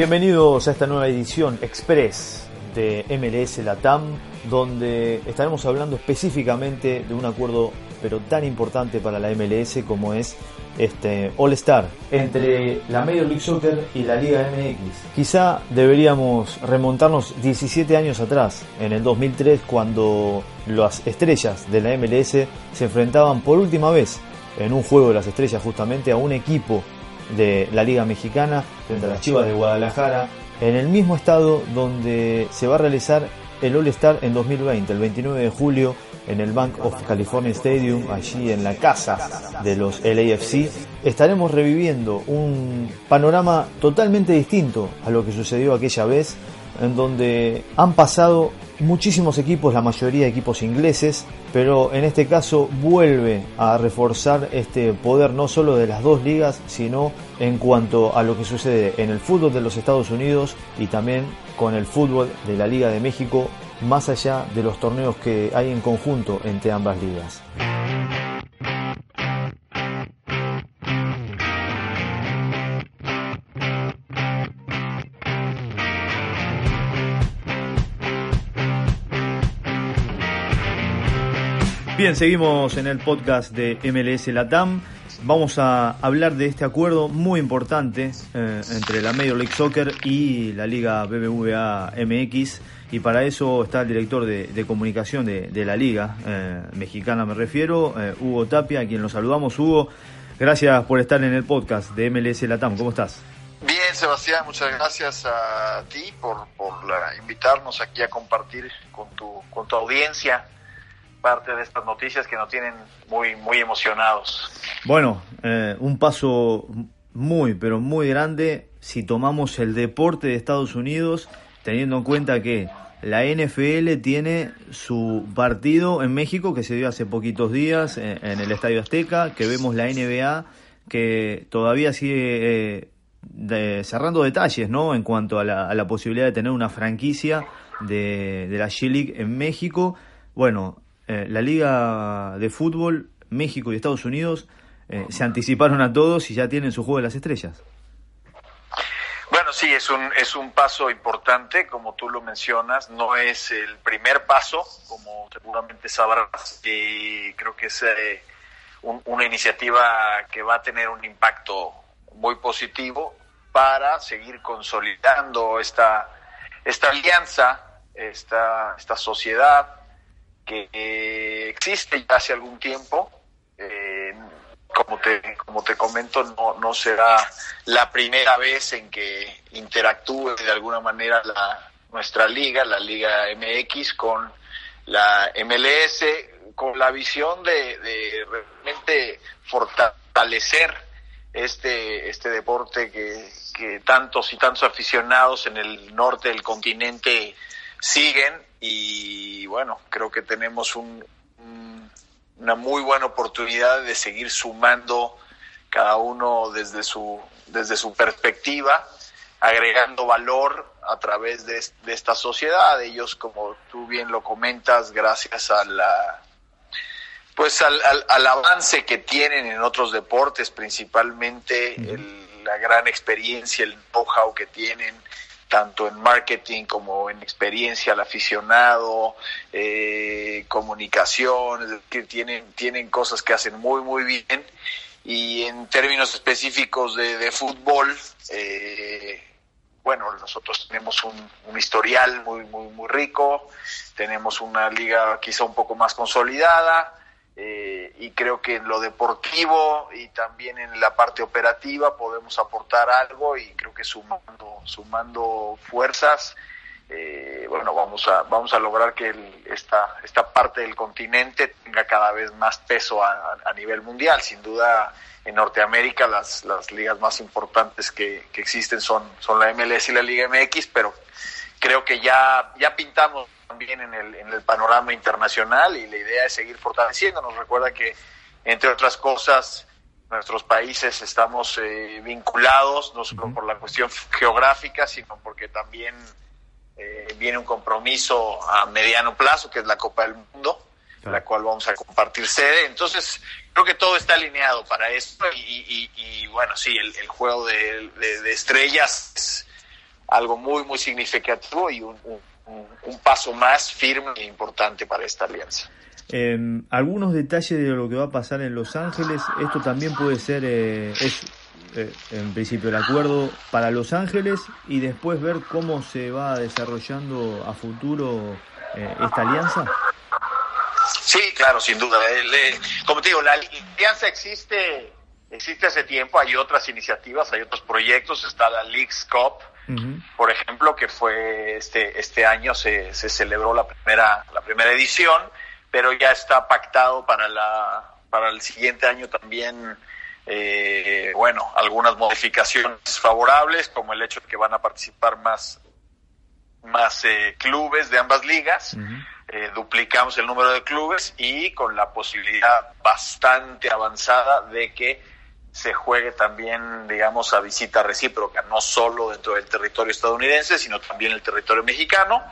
Bienvenidos a esta nueva edición express de MLS Latam, donde estaremos hablando específicamente de un acuerdo pero tan importante para la MLS como es este All Star entre la Major League Soccer y la Liga MX. Quizá deberíamos remontarnos 17 años atrás, en el 2003, cuando las estrellas de la MLS se enfrentaban por última vez en un juego de las estrellas justamente a un equipo de la Liga Mexicana frente a las Chivas de Guadalajara, en el mismo estado donde se va a realizar el All Star en 2020, el 29 de julio, en el Bank of California Stadium, allí en la casa de los LAFC, estaremos reviviendo un panorama totalmente distinto a lo que sucedió aquella vez, en donde han pasado muchísimos equipos, la mayoría equipos ingleses, pero en este caso vuelve a reforzar este poder no solo de las dos ligas, sino en cuanto a lo que sucede en el fútbol de los Estados Unidos y también con el fútbol de la Liga de México, más allá de los torneos que hay en conjunto entre ambas ligas. Bien, seguimos en el podcast de MLS Latam. Vamos a hablar de este acuerdo muy importante eh, entre la Major League Soccer y la Liga BBVA MX. Y para eso está el director de, comunicación de, la Liga eh, Mexicana, me refiero, eh, Hugo Tapia, a quien lo saludamos. Hugo, gracias por estar en el podcast de MLS Latam. ¿Cómo estás? Bien, Sebastián, muchas gracias a ti por, invitarnos aquí a compartir con tu, con tu audiencia parte de estas noticias que nos tienen muy, muy emocionados. Bueno, eh, un paso muy, pero muy grande si tomamos el deporte de Estados Unidos, teniendo en cuenta que la NFL tiene su partido en México que se dio hace poquitos días eh, en, el Estadio Azteca, que vemos la NBA que todavía sigue eh, cerrando detalles, ¿no? En cuanto a la, a la posibilidad de tener una franquicia de, de la G-League en México. Bueno, eh, la Liga de Fútbol, México y Estados Unidos eh, se anticiparon a todos y ya tienen su juego de las estrellas. Bueno, sí, es un, es un paso importante, como tú lo mencionas, no es el primer paso, como seguramente sabrás, y creo que es eh, una iniciativa que va a tener un impacto muy positivo para seguir consolidando esta, esta alianza, esta, esta sociedad que existe ya hace algún tiempo. Eh, como te, como te comento, no, no será la primera vez en que interactúe de alguna manera la, nuestra liga, la Liga MX, con la MLS, con la visión de, de realmente fortalecer este, este deporte que, que tantos y tantos aficionados en el norte del continente siguen y bueno, creo que tenemos un, una muy buena oportunidad de seguir sumando cada uno desde su, desde su perspectiva, agregando valor a través de, esta sociedad. Ellos, como tú bien lo comentas, gracias a la pues al, al, avance que tienen en otros deportes, principalmente la gran experiencia, el know-how que tienen, tanto en marketing como en experiencia al aficionado, eh, comunicación, es decir, tienen, tienen cosas que hacen muy, muy bien. Y en términos específicos de, fútbol, eh, bueno, nosotros tenemos un, un, historial muy, muy, muy rico, tenemos una liga quizá un poco más consolidada, eh, y creo que en lo deportivo y también en la parte operativa podemos aportar algo y creo que sumando, sumando fuerzas, eh, bueno, vamos a, vamos a lograr que esta, esta parte del continente tenga cada vez más peso a, nivel mundial. Sin duda, en Norteamérica las, las ligas más importantes que, que existen son, son la MLS y la Liga MX, pero creo que ya, ya pintamos también en el, en el panorama internacional y la idea es seguir fortaleciendo. Nos recuerda que, entre otras cosas, nuestros países estamos eh, vinculados, no solo por la cuestión geográfica, sino porque también eh, viene un compromiso a mediano plazo, que es la Copa del Mundo, la cual vamos a compartir sede. Entonces, creo que todo está alineado para esto y, y, bueno, sí, el, juego de, de, de estrellas algo muy, muy significativo y un, paso más firme e importante para esta alianza. Em, algunos detalles de lo que va a pasar en Los Ángeles, esto también puede ser, eh, es eh, en principio el acuerdo para Los Ángeles y después ver cómo se va desarrollando a futuro eh, esta alianza. Sí, claro, sin duda. como te digo, la alianza existe existe hace tiempo, hay otras iniciativas, hay otros proyectos, está la Leagues Cup, por ejemplo, que fue este, este año se, se celebró la primera, la primera edición, pero ya está pactado para, la, para el siguiente año también, eh, bueno, algunas modificaciones favorables, como el hecho de que van a participar más, más eh, clubes de ambas ligas. Eh, duplicamos el número de clubes y con la posibilidad bastante avanzada de que se juegue también, digamos, a visita recíproca, no solo dentro del territorio estadounidense, sino también el territorio mexicano.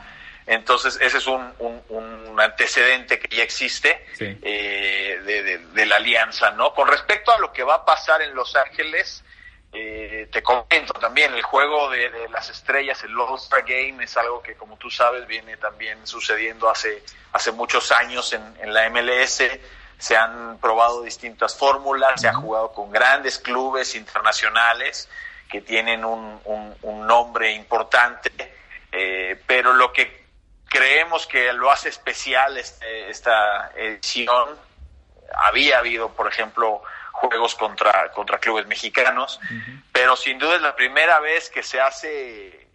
Entonces, ese es un, un, antecedente que ya existe eh, de, la alianza, ¿no? Con respecto a lo que va a pasar en Los Ángeles, eh, te comento también, el juego de, las estrellas, el All-Star Game, es algo que, como tú sabes, viene también sucediendo hace, hace muchos años en, en la MLS se han probado distintas fórmulas, se ha jugado con grandes clubes internacionales que tienen un, un, nombre importante, eh, pero lo que creemos que lo hace especial este, esta edición, había habido, por ejemplo, juegos contra, contra clubes mexicanos, pero sin duda es la primera vez que se hace,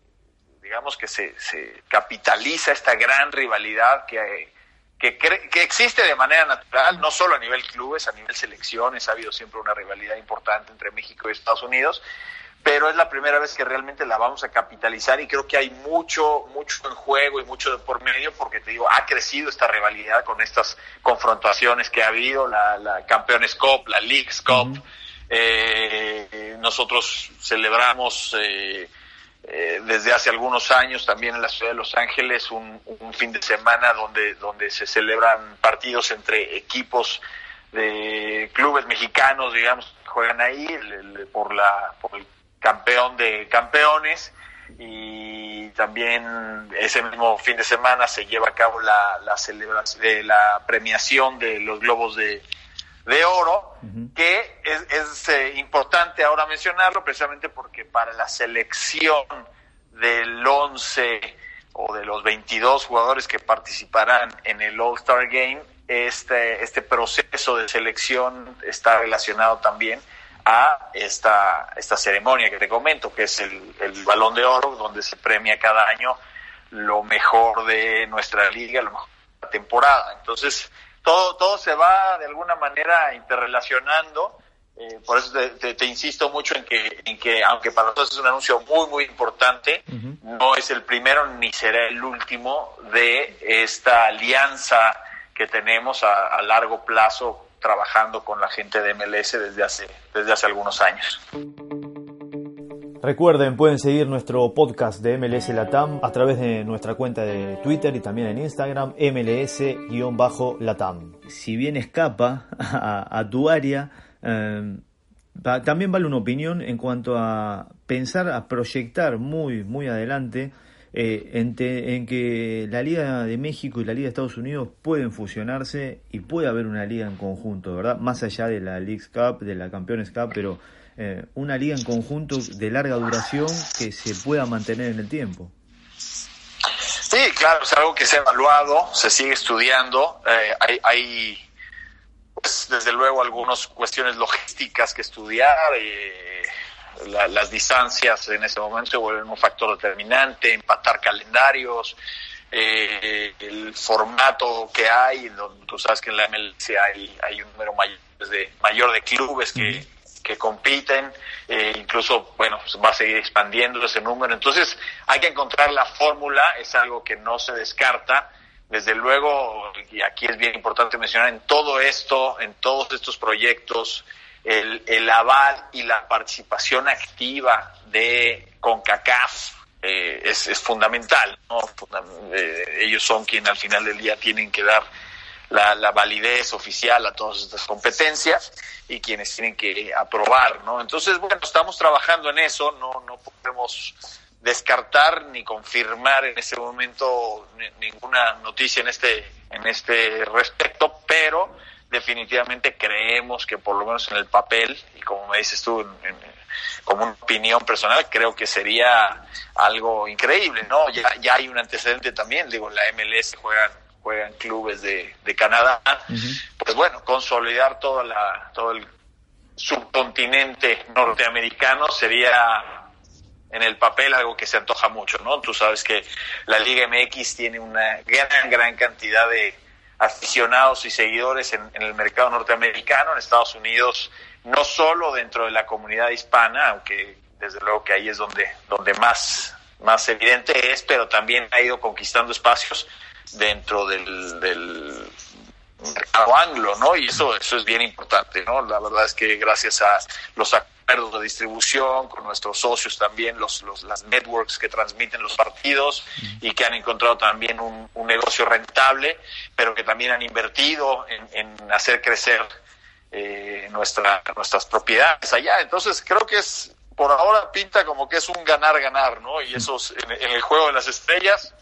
digamos que se, se capitaliza esta gran rivalidad que que, que existe de manera natural, no solo a nivel clubes, a nivel selecciones, ha habido siempre una rivalidad importante entre México y Estados Unidos, pero es la primera vez que realmente la vamos a capitalizar y creo que hay mucho, mucho en juego y mucho de por medio porque te digo, ha crecido esta rivalidad con estas confrontaciones que ha habido, la, la Campeones Cup, la Leagues Cup, eh, nosotros celebramos eh, eh, desde hace algunos años también en la ciudad de Los Ángeles un, fin de semana donde, donde se celebran partidos entre equipos de clubes mexicanos, digamos, que juegan ahí por, la, por el campeón de campeones. Y también ese mismo fin de semana se lleva a cabo la, la celebración de la premiación de los globos de, de oro, que es, eh, importante ahora mencionarlo precisamente porque para la selección del 11 o de los 22 jugadores que participarán en el All-Star Game, este, este proceso de selección está relacionado también a esta, esta ceremonia que te comento, que es el, el balón de oro, donde se premia cada año lo mejor de nuestra liga, lo mejor de la temporada. Entonces, todo, todo se va de alguna manera interrelacionando. Eh, por eso te, insisto mucho en que, en que, aunque para nosotros es un anuncio muy, muy importante, no es el primero ni será el último de esta alianza que tenemos a, a largo plazo trabajando con la gente de MLS desde hace, desde hace algunos años. Recuerden, pueden seguir nuestro podcast de MLS Latam a través de nuestra cuenta de Twitter y también en Instagram, MLS-Latam. Si bien escapa a, tu área, em, también vale una opinión en cuanto a pensar, a proyectar muy, muy adelante eh, en, en, que la Liga de México y la Liga de Estados Unidos pueden fusionarse y puede haber una liga en conjunto, ¿verdad? Más allá de la Leagues Cup, de la Campeones Cup, pero eh, una liga en conjunto de larga duración que se pueda mantener en el tiempo. Sí, claro, es algo que se ha evaluado, se sigue estudiando. Eh, hay, hay pues, desde luego, algunas cuestiones logísticas que estudiar. Eh, las distancias en ese momento se vuelven un factor determinante, empatar calendarios, el formato que hay, donde tú sabes que en la MLC hay, hay un número mayor de, mayor de clubes que, que compiten, eh, incluso, bueno, pues va a seguir expandiendo ese número. Entonces, hay que encontrar la fórmula, es algo que no se descarta. Desde luego, y aquí es bien importante mencionar, en todo esto, en todos estos proyectos, el, el aval y la participación activa de CONCACAF eh, es, es, fundamental. ¿no? Eh, ellos son quienes al final del día tienen que dar la, validez oficial a todas estas competencias y quienes tienen que aprobar, ¿no? Entonces, bueno, estamos trabajando en eso, no, no podemos descartar ni confirmar en este momento ninguna noticia en este en este respecto, pero definitivamente creemos que por lo menos en el papel y como me dices tú como una opinión personal creo que sería algo increíble, ¿no? Ya, ya hay un antecedente también, digo, la MLS juegan juegan clubes de, de Canadá, pues bueno, consolidar toda la, todo el subcontinente norteamericano sería en el papel algo que se antoja mucho, ¿no? Tú sabes que la Liga MX tiene una gran, gran cantidad de aficionados y seguidores en, el mercado norteamericano, en Estados Unidos, no solo dentro de la comunidad hispana, aunque desde luego que ahí es donde, donde más, más evidente es, pero también ha ido conquistando espacios dentro del, mercado anglo, ¿no? Y eso, eso es bien importante, ¿no? La verdad es que gracias a los de distribución, con nuestros socios también, los, los, las networks que transmiten los partidos y que han encontrado también un, negocio rentable, pero que también han invertido en, hacer crecer eh, nuestra, nuestras propiedades allá. Entonces creo que es, por ahora pinta como que es un ganar-ganar, ¿no? Y eso en, en, el juego de las estrellas,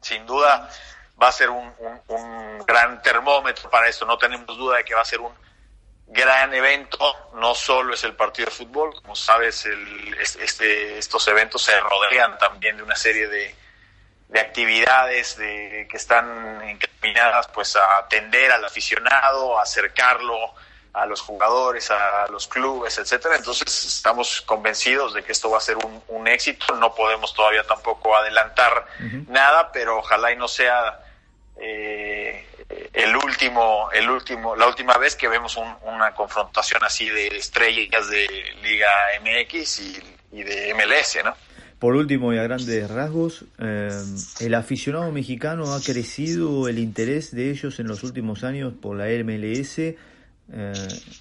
sin duda va a ser un, un, gran termómetro para esto. No tenemos duda de que va a ser un gran evento, no solo es el partido de fútbol, como sabes, el, este, estos eventos se rodean también de una serie de, de actividades de, que están encaminadas pues a atender al aficionado, a acercarlo a los jugadores, a los clubes, etcétera. Entonces estamos convencidos de que esto va a ser un, un éxito. No podemos todavía tampoco adelantar nada, pero ojalá y no sea eh, el último, el último, la última vez que vemos una confrontación así de estrellas de Liga MX y, de MLS, ¿no? Por último y a grandes rasgos, eh, el aficionado mexicano ha crecido el interés de ellos en los últimos años por la MLS eh,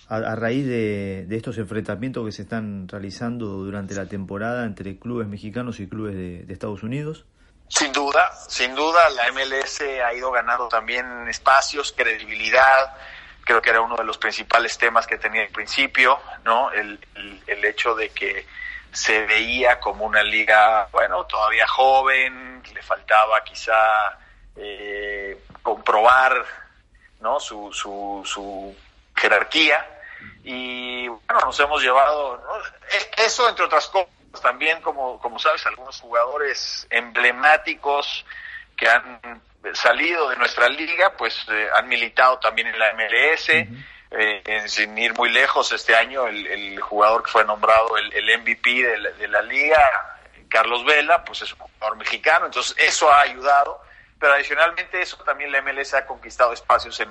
a, raíz de, estos enfrentamientos que se están realizando durante la temporada entre clubes mexicanos y clubes de Estados Unidos. Sin duda, sin duda, la MLS ha ido ganando también espacios, credibilidad. Creo que era uno de los principales temas que tenía al principio, ¿no? El, el, hecho de que se veía como una liga, bueno, todavía joven, le faltaba quizá eh, comprobar, ¿no? Su, su, su jerarquía. Y bueno, nos hemos llevado, e, eso entre otras cosas también, como, como sabes, algunos jugadores emblemáticos que han salido de nuestra liga, pues eh, han militado también en la MLS. Eh, sin ir muy lejos, este año el, jugador que fue nombrado el, el MVP de la, de la, liga, Carlos Vela, pues es un jugador mexicano, entonces eso ha ayudado, pero adicionalmente eso también la MLS ha conquistado espacios en,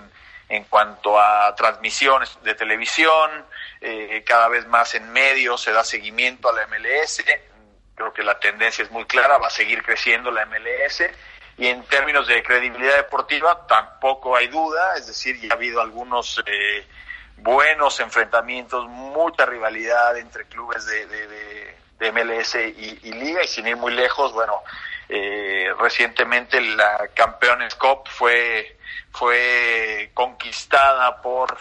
en cuanto a transmisiones de televisión, eh, cada vez más en medios se da seguimiento a la MLS, creo que la tendencia es muy clara, va a seguir creciendo la MLS y en términos de credibilidad deportiva tampoco hay duda, es decir, ya ha habido algunos eh, buenos enfrentamientos, mucha rivalidad entre clubes de, de, MLS y, Liga y sin ir muy lejos, bueno, eh, recientemente la Campeones Cup fue fue conquistada por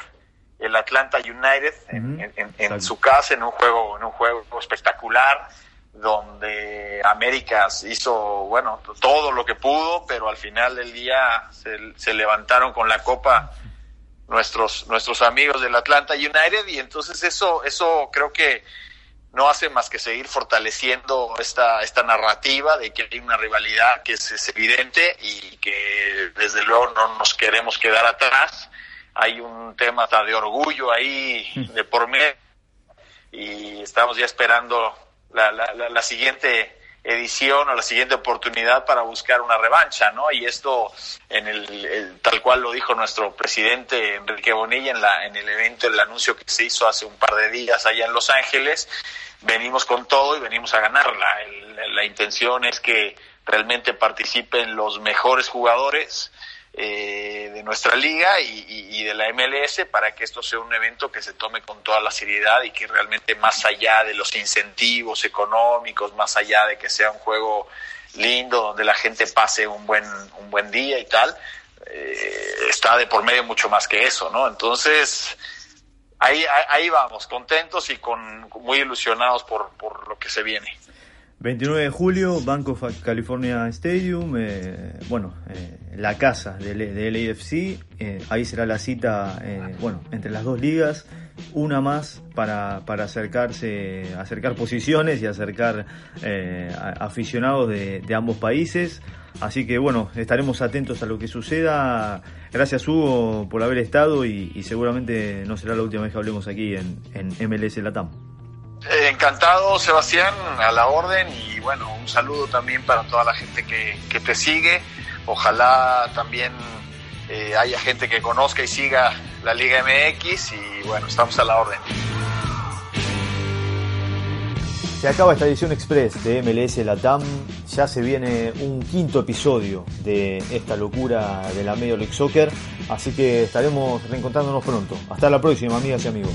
el Atlanta United en, su casa en un juego en un juego espectacular donde América hizo bueno todo lo que pudo pero al final del día se, levantaron con la copa nuestros nuestros amigos del Atlanta United y entonces eso eso creo que no hace más que seguir fortaleciendo esta, esta narrativa de que hay una rivalidad que es, evidente y que desde luego no nos queremos quedar atrás. Hay un tema de orgullo ahí de por medio y estamos ya esperando la, la, la, siguiente edición o la siguiente oportunidad para buscar una revancha, ¿no? Y esto, en el, tal cual lo dijo nuestro presidente Enrique Bonilla en, la, en el evento, el anuncio que se hizo hace un par de días allá en Los Ángeles, venimos con todo y venimos a ganarla. la intención es que realmente participen los mejores jugadores eh, de nuestra liga y, de la MLS para que esto sea un evento que se tome con toda la seriedad y que realmente más allá de los incentivos económicos, más allá de que sea un juego lindo donde la gente pase un buen un buen día y tal, eh, está de por medio mucho más que eso, ¿no? Entonces, ahí, ahí vamos, contentos y con muy ilusionados por, por lo que se viene. 29 de julio, Bank of California Stadium, eh, bueno, eh, la casa del, LAFC, eh, ahí será la cita, bueno, entre las dos ligas, una más para, para acercarse, acercar posiciones y acercar aficionados de, ambos países. Así que bueno, estaremos atentos a lo que suceda. Gracias Hugo por haber estado y, seguramente no será la última vez que hablemos aquí en, en MLS Latam. Eh, encantado, Sebastián, a la orden y bueno, un saludo también para toda la gente que, te sigue. Ojalá también eh, haya gente que conozca y siga la Liga MX y bueno, estamos a la orden. Se acaba esta edición express de MLS Latam, ya se viene un quinto episodio de esta locura de la Major League Soccer, así que estaremos reencontrándonos pronto. Hasta la próxima, amigas y amigos.